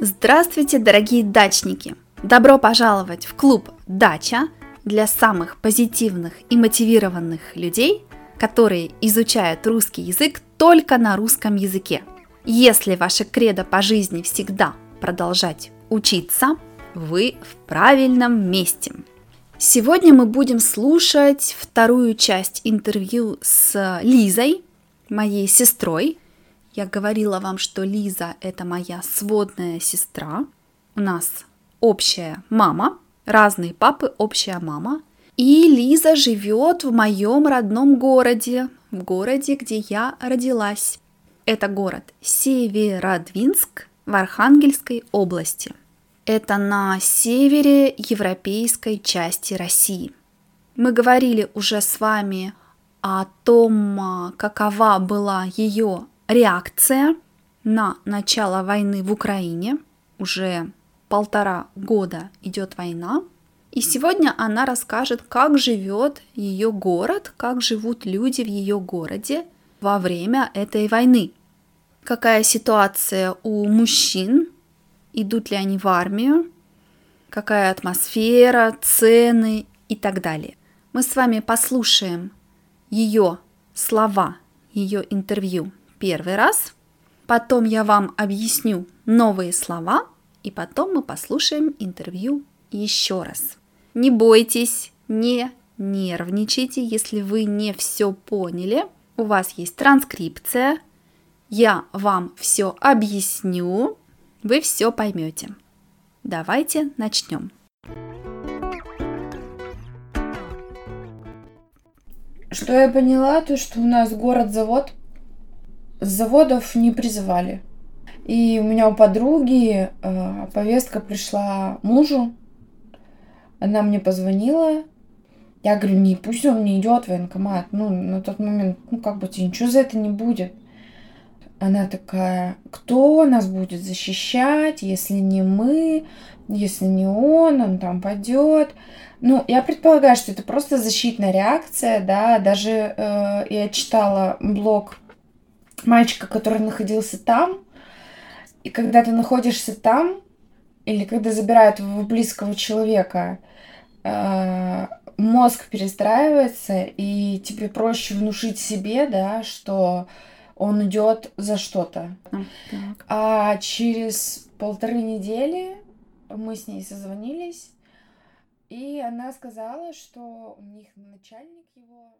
Здравствуйте, дорогие дачники! Добро пожаловать в клуб «Дача» для самых позитивных и мотивированных людей, которые изучают русский язык только на русском языке. Если ваше кредо по жизни всегда продолжать учиться, вы в правильном месте. Сегодня мы будем слушать вторую часть интервью с Лизой, моей сестрой. Я говорила вам, что Лиза это моя сводная сестра. У нас общая мама, разные папы, общая мама. И Лиза живет в моем родном городе, в городе, где я родилась. Это город Северодвинск в Архангельской области. Это на севере европейской части России. Мы говорили уже с вами о том, какова была ее реакция на начало войны в Украине. Уже полтора года идет война. И сегодня она расскажет, как живет ее город, как живут люди в ее городе во время этой войны. Какая ситуация у мужчин, идут ли они в армию, какая атмосфера, цены и так далее. Мы с вами послушаем ее слова, ее интервью первый раз, потом я вам объясню новые слова, и потом мы послушаем интервью еще раз. Не бойтесь, не нервничайте, если вы не все поняли. У вас есть транскрипция. Я вам все объясню, вы все поймете. Давайте начнем. Что я поняла, то что у нас город-завод с заводов не призывали. И у меня у подруги э, повестка пришла мужу. Она мне позвонила. Я говорю, не, пусть он не идет в военкомат. Ну, на тот момент, ну, как бы тебе ничего за это не будет. Она такая, кто нас будет защищать, если не мы, если не он, он там пойдет. Ну, я предполагаю, что это просто защитная реакция, да, даже э, я читала блог мальчика, который находился там. И когда ты находишься там, или когда забирают близкого человека, э, мозг перестраивается, и тебе проще внушить себе, да, что он идет за что-то. Так. А через полторы недели мы с ней созвонились, и она сказала, что у них начальник его